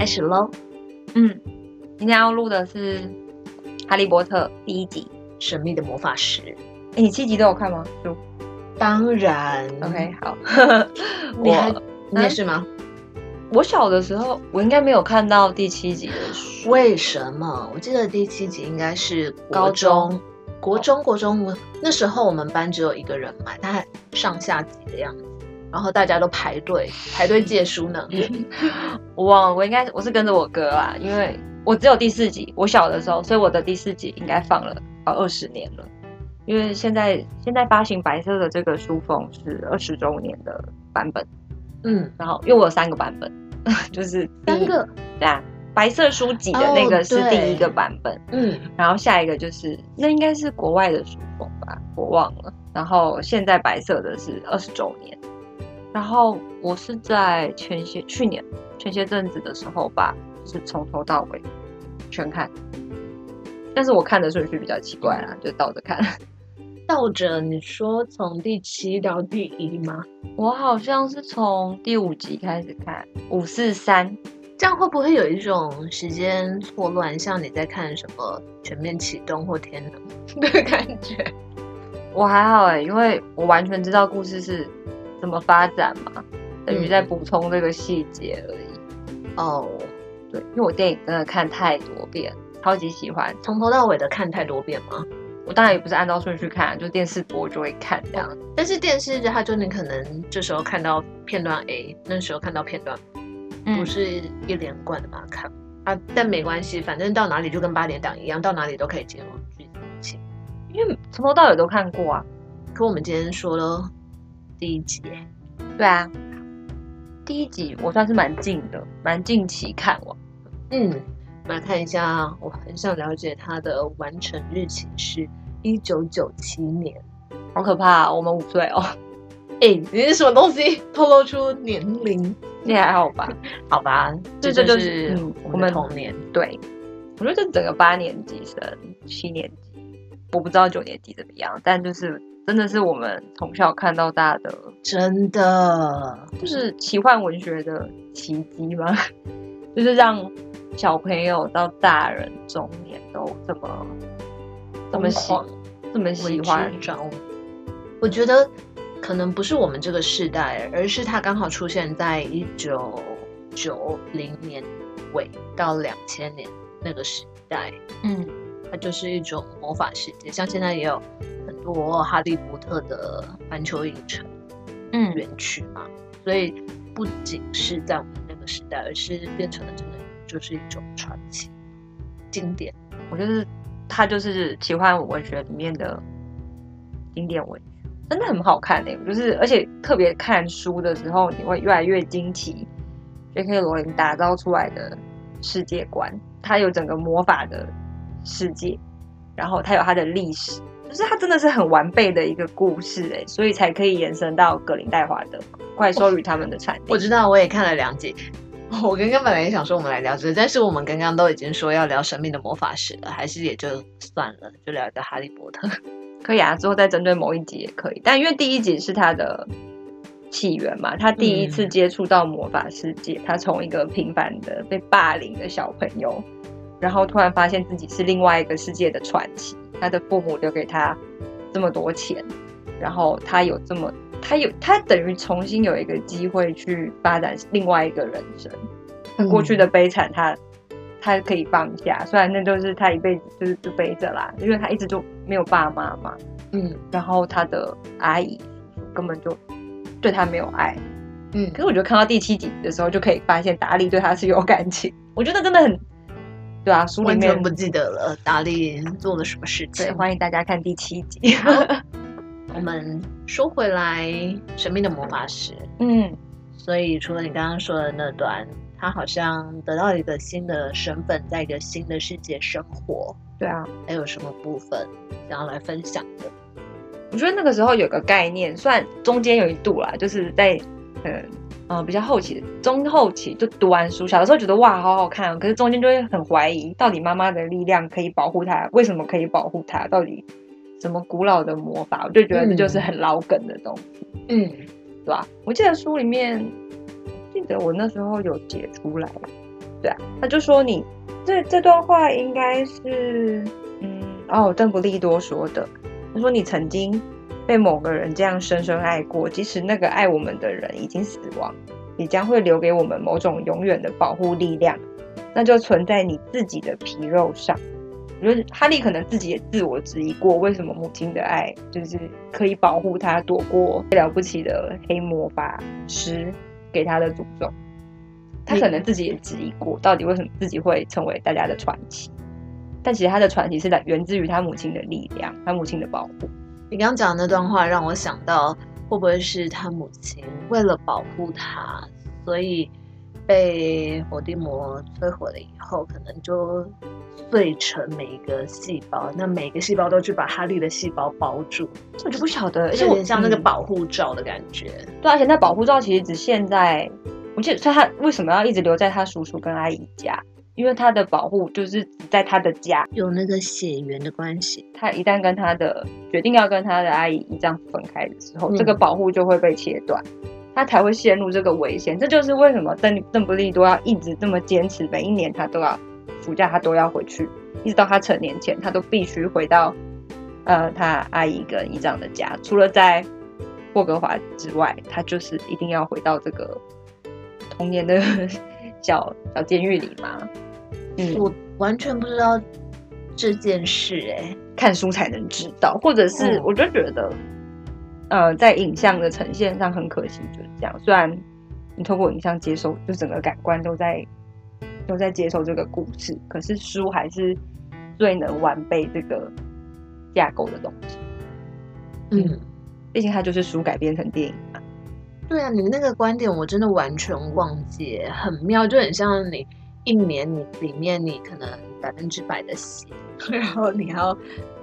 开始喽。嗯，今天要录的是《哈利波特》第一集《神秘的魔法石》。哎，你七集都有看吗？就当然。OK，好。你还你也是吗？我小的时候，我应该没有看到第七集的书。为什么？我记得第七集应该是高中，国中，国中。我那时候我们班只有一个人买，他还上下集的样子。然后大家都排队排队借书呢。我忘了，我应该我是跟着我哥啊，因为我只有第四集，我小的时候，所以我的第四集应该放了好二十年了。因为现在现在发行白色的这个书封是二十周年的版本，嗯，然后因为我有三个版本，就是三个，对啊，白色书籍的那个是第一个版本，哦、嗯，然后下一个就是那应该是国外的书封吧，我忘了，然后现在白色的是二十周年。然后我是在前些去年前些阵子的时候吧，是从头到尾全看，但是我看的顺序比较奇怪啦，就倒着看。倒着？你说从第七到第一吗？我好像是从第五集开始看，五四三，这样会不会有一种时间错乱，像你在看什么全面启动或天能的感觉？我还好哎，因为我完全知道故事是。怎么发展嘛？等于在补充这个细节而已。哦、嗯，对，因为我电影真的看太多遍，超级喜欢，从头到尾的看太多遍吗？我当然也不是按照顺序看，就电视播就会看这样。但是电视它就你可能这时候看到片段 A，那时候看到片段不是一连贯的嘛看啊。但没关系，反正到哪里就跟八点档一样，到哪里都可以接入剧情，因为从头到尾都看过啊。可我们今天说了。第一集，对啊，第一集我算是蛮近的，蛮近期看完。嗯，来看一下，我很想了解它的完成日期是一九九七年，好可怕啊，我们五岁哦。哎、欸，你是什么东西透露出年龄？你还好吧？好吧，这就是我们童年。对，我觉得这整个八年级生、七年级，我不知道九年级怎么样，但就是。真的是我们从小看到大的，真的就是奇幻文学的奇迹吗？就是让小朋友到大人中年都这么这么喜这么喜欢。我觉得可能不是我们这个时代，而是它刚好出现在一九九零年尾到两千年那个时代。嗯，它就是一种魔法世界，像现在也有。多哈利波特的环球影城，嗯，园区嘛，所以不仅是在我们那个时代，而是变成了真的就是一种传奇经典。我就是它就是奇幻文学里面的经典文学，真的很好看哎！就是而且特别看书的时候，你会越来越惊奇，J.K. 罗琳打造出来的世界观，它有整个魔法的世界，然后它有它的历史。就是它真的是很完备的一个故事哎，所以才可以延伸到格林戴华的怪兽与他们的产地。我知道，我也看了两集。我刚刚本来也想说我们来聊这个，但是我们刚刚都已经说要聊神秘的魔法石了，还是也就算了，就聊一个哈利波特。可以啊，之后再针对某一集也可以。但因为第一集是他的起源嘛，他第一次接触到魔法世界，嗯、他从一个平凡的被霸凌的小朋友，然后突然发现自己是另外一个世界的传奇。他的父母留给他这么多钱，然后他有这么，他有他等于重新有一个机会去发展另外一个人生。他过去的悲惨他，他他可以放下，虽然那就是他一辈子就是就背着啦，因为他一直就没有爸妈嘛。嗯，然后他的阿姨根本就对他没有爱。嗯，可是我觉得看到第七集的时候，就可以发现达利对他是有感情。我觉得真的很。对啊，书里面完全不记得了，达利做了什么事情？对，欢迎大家看第七集。我们说回来，《神秘的魔法师》。嗯，所以除了你刚刚说的那段，他好像得到一个新的身份，在一个新的世界生活。对啊，还有什么部分想要来分享的？我觉得那个时候有个概念，算中间有一度啦，就是在嗯。嗯，比较后期，中后期就读完书，小的时候觉得哇，好好看，可是中间就会很怀疑，到底妈妈的力量可以保护他？为什么可以保护他？到底什么古老的魔法？我就觉得这就是很老梗的东西，嗯，对吧？我记得书里面，记得我那时候有解出来，对啊，他就说你这这段话应该是，嗯，哦，邓布利多说的。他说你曾经被某个人这样深深爱过，即使那个爱我们的人已经死亡，也将会留给我们某种永远的保护力量，那就存在你自己的皮肉上。我觉得哈利可能自己也自我质疑过，为什么母亲的爱就是可以保护他躲过了不起的黑魔法师给他的诅咒。他可能自己也质疑过，到底为什么自己会成为大家的传奇？但其实他的传奇是来源自于他母亲的力量，他母亲的保护。你刚刚讲的那段话让我想到，会不会是他母亲为了保护他，所以被伏地魔摧毁了以后，可能就碎成每一个细胞，那每个细胞都去把哈利的细胞包住。我就不晓得，而且有点像那个保护罩的感觉。嗯、对，而且那保护罩其实只现在。我记得他为什么要一直留在他叔叔跟阿姨家？因为他的保护就是在他的家，有那个血缘的关系。他一旦跟他的决定要跟他的阿姨姨丈分开的时候，嗯、这个保护就会被切断，他才会陷入这个危险。这就是为什么邓邓布利多要一直这么坚持，每一年他都要暑假他都要回去，一直到他成年前，他都必须回到呃他阿姨跟姨丈的家。除了在霍格华之外，他就是一定要回到这个。童年的 小小监狱里吗？嗯，我完全不知道这件事哎、欸，看书才能知道，或者是我就觉得，嗯、呃，在影像的呈现上很可惜，就是这样。虽然你透过影像接受，就整个感官都在都在接受这个故事，可是书还是最能完备这个架构的东西。嗯，毕竟它就是书改编成电影嘛。对啊，你那个观点我真的完全忘记，很妙，就很像你一年你里面你可能百分之百的写，然后你要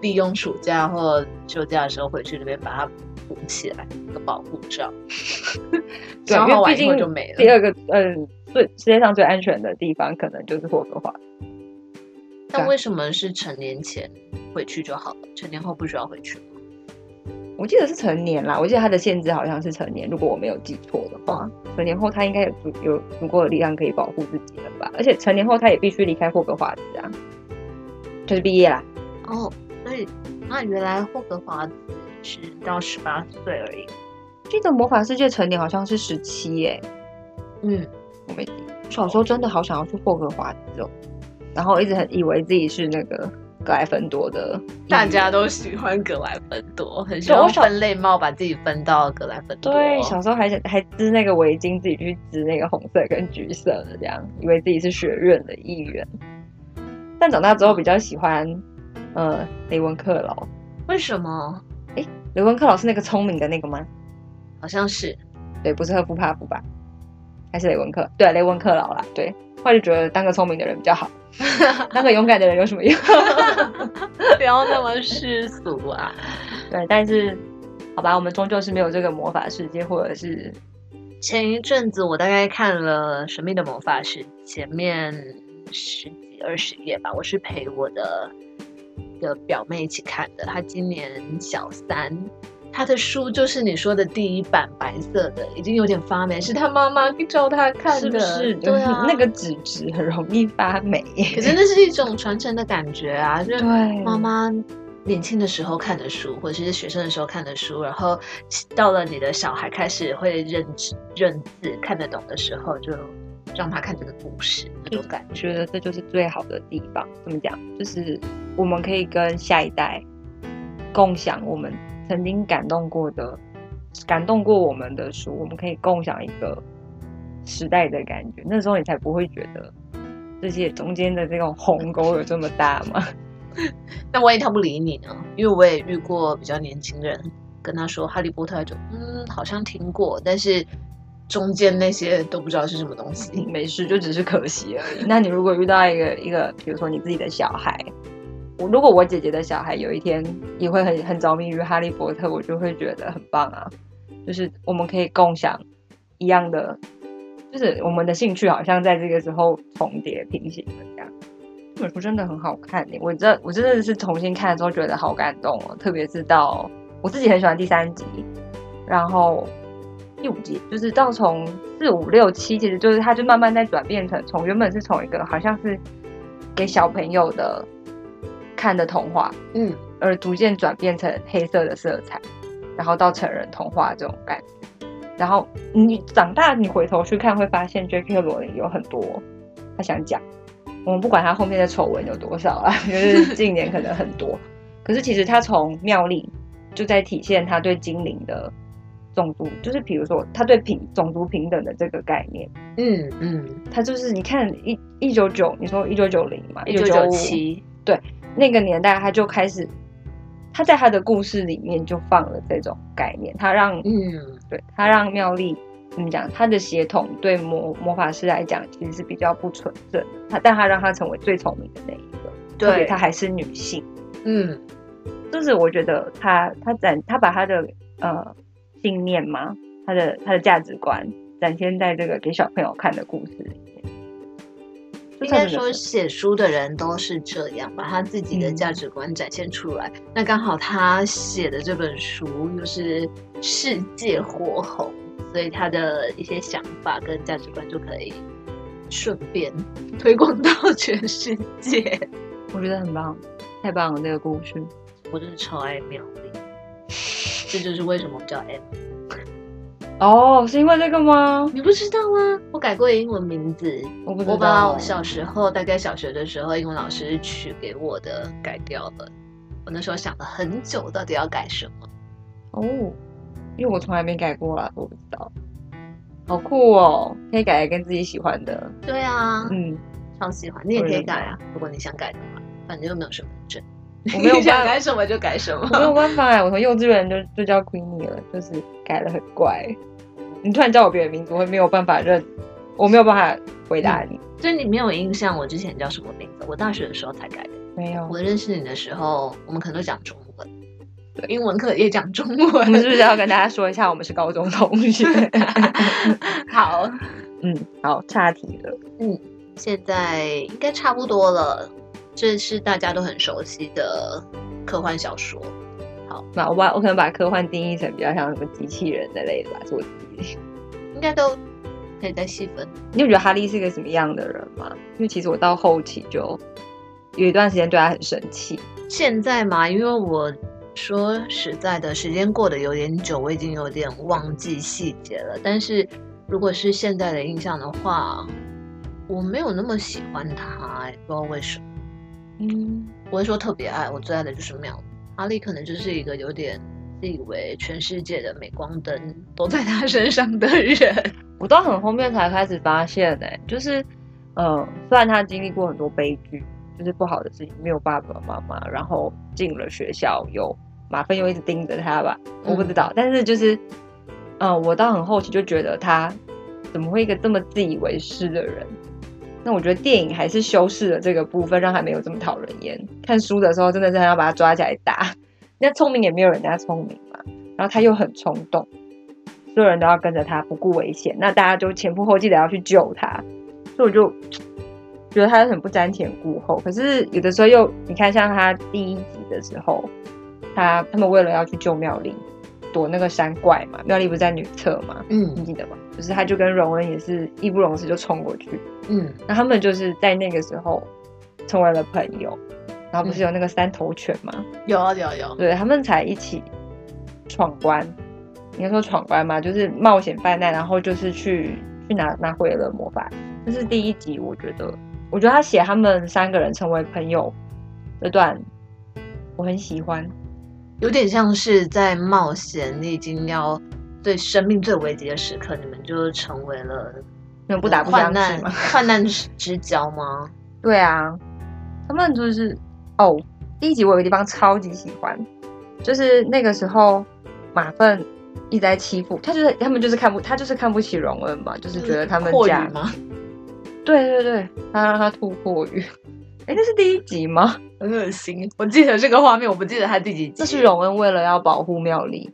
利用暑假或休假的时候回去那边把它补起来，一个保护罩。对，因为毕竟就没了。第二个，嗯，最世界上最安全的地方可能就是霍格华。但为什么是成年前回去就好了？成年后不需要回去？我记得是成年啦，我记得他的限制好像是成年，如果我没有记错的话，成年后他应该有足有足够的力量可以保护自己了吧？而且成年后他也必须离开霍格华兹啊，就是毕业啦。哦，所以那原来霍格华兹是到十八岁而已。记得魔法世界成年好像是十七耶。嗯，我没记。小时候真的好想要去霍格华兹哦，然后一直很以为自己是那个。格莱芬多的，大家都喜欢格莱芬多，很喜欢分类帽，把自己分到格莱芬多。对，小时候还想还织那个围巾，自己去织那个红色跟橘色的，这样以为自己是学院的一员。但长大之后比较喜欢，呃，雷文克劳。为什么？哎，雷文克劳是那个聪明的那个吗？好像是，对，不是赫夫帕夫吧？还是雷文克？对，雷文克劳啦，对。后来就觉得当个聪明的人比较好，当个勇敢的人有什么用？不要那么世俗啊！对，但是好吧，我们终究是没有这个魔法世界，或者是前一阵子我大概看了《神秘的魔法师》前面十几二十页吧，我是陪我的的表妹一起看的，她今年小三。他的书就是你说的第一版白色的，已经有点发霉，是他妈妈教他看的，是不是？对啊，那个纸质很容易发霉。可是那是一种传承的感觉啊，就是妈妈年轻的时候看的书，或者是学生的时候看的书，然后到了你的小孩开始会认字、认字、看得懂的时候，就让他看这个故事，那种感觉。觉得这就是最好的地方。怎么讲？就是我们可以跟下一代共享我们。曾经感动过的、感动过我们的书，我们可以共享一个时代的感觉。那时候你才不会觉得这些中间的这种鸿沟有这么大吗？那万一他不理你呢？因为我也遇过比较年轻人，跟他说《哈利波特》，就嗯，好像听过，但是中间那些都不知道是什么东西。没事，就只是可惜而已。那你如果遇到一个一个，比如说你自己的小孩。如果我姐姐的小孩有一天也会很很着迷于哈利波特，我就会觉得很棒啊！就是我们可以共享一样的，就是我们的兴趣好像在这个时候重叠平行的这样。这本书真的很好看，我这我真的是重新看的时候觉得好感动哦，特别是到我自己很喜欢第三集，然后第五集，就是到从四五六七，其实就是他就慢慢在转变成从原本是从一个好像是给小朋友的看的童话，嗯，而逐渐转变成黑色的色彩，然后到成人童话这种感觉。然后你长大，你回头去看，会发现 J.K. 罗琳有很多他想讲。我们不管他后面的丑闻有多少啊，就是近年可能很多，可是其实他从妙丽就在体现他对精灵的。种族就是，比如说，他对平种族平等的这个概念，嗯嗯，他就是你看一一九九，你说一九九零嘛，一九九七，对，那个年代他就开始，他在他的故事里面就放了这种概念，他让嗯，对他让妙丽怎么讲，他的血统对魔魔法师来讲其实是比较不纯正，他但他让他成为最聪明的那一个，对，他还是女性，嗯，就是我觉得他他展他把他的呃。信念吗？他的他的价值观展现在这个给小朋友看的故事里面。应该说，写书的人都是这样，把他自己的价值观展现出来。嗯、那刚好他写的这本书又是世界火红，所以他的一些想法跟价值观就可以顺便 推广到 全世界。我觉得很棒，太棒了！这个故事，我真的超爱妙丽。这就是为什么我叫 M。哦，是因为这个吗？你不知道吗？我改过英文名字，我不知道。我把我小时候，大概小学的时候，英文老师取给我的改掉了。我那时候想了很久，到底要改什么？哦，因为我从来没改过啊，我不知道。好酷哦，可以改来跟自己喜欢的。对啊，嗯，超喜欢。你也可以改啊，如果你想改的话，反正又没有身份证。我没有办法 改什么就改什么，我没有办法哎！我从幼稚园就就叫 Queenie 了，就是改的很怪。你突然叫我别的名字，我会没有办法认，我没有办法回答你。所以你没有印象我之前叫什么名字？我大学的时候才改的。没有。我认识你的时候，我们可能都讲中文，英文课也讲中文。我们是不是要跟大家说一下，我们是高中同学？好，嗯，好，岔题了。嗯，现在应该差不多了。这是大家都很熟悉的科幻小说。好，那我把我可能把科幻定义成比较像什么机器人之类的吧，是我自己。应该都可以再细分。你有觉得哈利是一个什么样的人吗？因为其实我到后期就有一段时间对他很生气。现在嘛，因为我说实在的，时间过得有点久，我已经有点忘记细节了。但是如果是现在的印象的话，我没有那么喜欢他，不知道为什么。嗯，不会说特别爱，我最爱的就是妙丽。哈利可能就是一个有点自以为全世界的镁光灯都在他身上的人。我到很后面才开始发现、欸，哎，就是，呃，虽然他经历过很多悲剧，就是不好的事情，没有爸爸妈妈，然后进了学校，有马份又一直盯着他吧，我不知道。嗯、但是就是，嗯、呃，我到很后期就觉得他怎么会一个这么自以为是的人？那我觉得电影还是修饰了这个部分，让他没有这么讨人厌。看书的时候，真的是很要把他抓起来打。那聪明也没有人家聪明嘛，然后他又很冲动，所有人都要跟着他，不顾危险。那大家就前仆后继的要去救他，所以我就觉得他很不瞻前顾后。可是有的时候又，你看像他第一集的时候，他他们为了要去救妙丽，躲那个山怪嘛，妙丽不是在女厕嘛，嗯，你记得吗？就是他就跟荣恩也是义不容辞就冲过去，嗯，那他们就是在那个时候成为了朋友，然后不是有那个三头犬吗？有啊有有，对他们才一起闯关，应该说闯关嘛，就是冒险犯难，然后就是去去拿拿回了魔法。这是第一集，我觉得，我觉得他写他们三个人成为朋友这段，我很喜欢，有点像是在冒险，你已经要。对生命最危急的时刻，你们就成为了那不打不相识吗？患难之交吗？对啊，他们就是哦。第一集我有个地方超级喜欢，就是那个时候马粪一直在欺负他，就是他们就是看不他就是看不起荣恩嘛，就是觉得他们家吗？对对对，他让他吐破语。哎，那是第一集吗？很恶心，我记得这个画面，我不记得他第几集。这是荣恩为了要保护妙丽。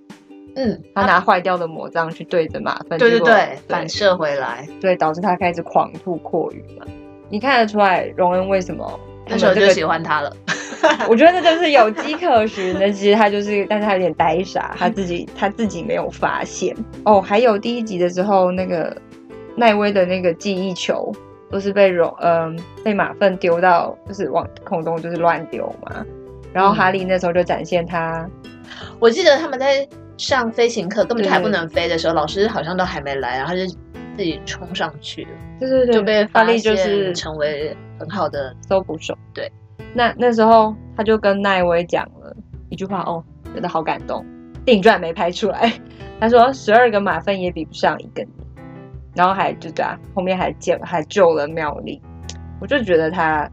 嗯，他拿坏掉的魔杖去对着马粪，对对对，对反射回来，对，导致他开始狂吐蛞蝓嘛。你看得出来荣恩为什么那时候就喜欢他了。我觉得这就是有迹可循的。其实他就是，但是他有点呆傻，他自己他自己没有发现。哦，还有第一集的时候，那个奈威的那个记忆球不是被容嗯、呃、被马粪丢到，就是往空中就是乱丢嘛。然后哈利那时候就展现他，嗯、我记得他们在上飞行课，根本就还不能飞的时候，老师好像都还没来，然后就自己冲上去了，对对对，就被发力就是成为很好的搜捕手，对。那那时候他就跟奈威讲了一句话哦，觉得好感动。电影居然没拍出来，他说十二个马粪也比不上一个你，然后还就这样，后面还救还救了妙丽。我就觉得他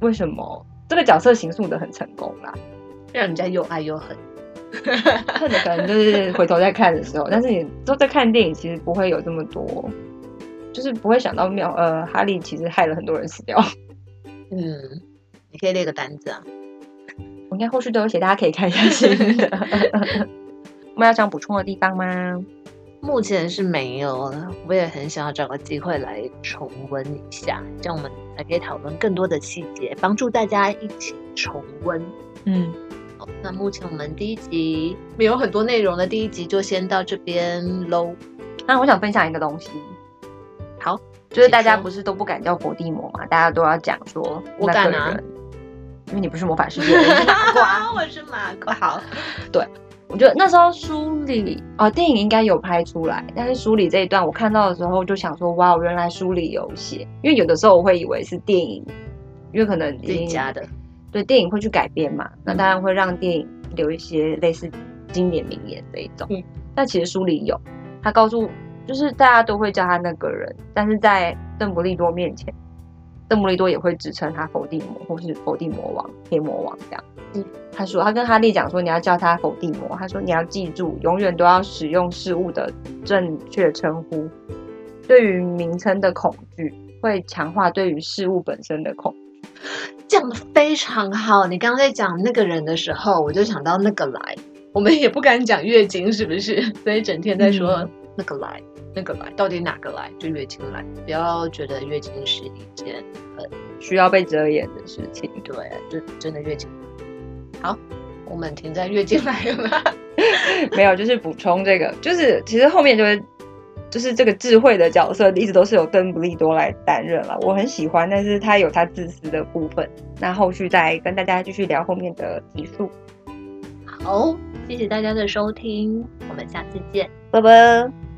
为什么这个角色形塑的很成功啦，让人家又爱又恨。可能就是回头再看的时候，但是你都在看电影，其实不会有这么多，就是不会想到妙呃哈利其实害了很多人死掉。嗯。你可以列个单子啊，我应该后续都有写，大家可以看一下新的。我们要讲补充的地方吗？目前是没有了，我也很想要找个机会来重温一下，这样我们还可以讨论更多的细节，帮助大家一起重温。嗯，好，那目前我们第一集没有很多内容的第一集就先到这边喽。那我想分享一个东西，好，就是大家不是都不敢叫伏地魔嘛，大家都要讲说我敢啊。因为你不是魔法世界的，我是 马 瓜。好，对，我觉得那时候书里哦，电影应该有拍出来，但是书里这一段我看到的时候就想说，哇，原来书里有写。因为有的时候我会以为是电影，因为可能自己加的，对，电影会去改编嘛，那当然会让电影留一些类似经典名言这一种。嗯，但其实书里有，他告诉就是大家都会叫他那个人，但是在邓布利多面前。邓布利多也会指称他否定魔，或是否定魔王、黑魔王这样。嗯，他说他跟哈利讲说，你要叫他否定魔。他说你要记住，永远都要使用事物的正确称呼。对于名称的恐惧，会强化对于事物本身的恐惧。讲的非常好。你刚刚在讲那个人的时候，我就想到那个来。我们也不敢讲月经，是不是？所以整天在说那个来。嗯那个来，到底哪个来？就月经来，不要觉得月经是一件很需要被遮掩的事情。对，就真的月经。好，我们停在月经来了吗？没有，就是补充这个，就是其实后面就会，就是这个智慧的角色一直都是由邓布利多来担任了。我很喜欢，但是他有他自私的部分。那后续再跟大家继续聊后面的集数。好，谢谢大家的收听，我们下次见，拜拜。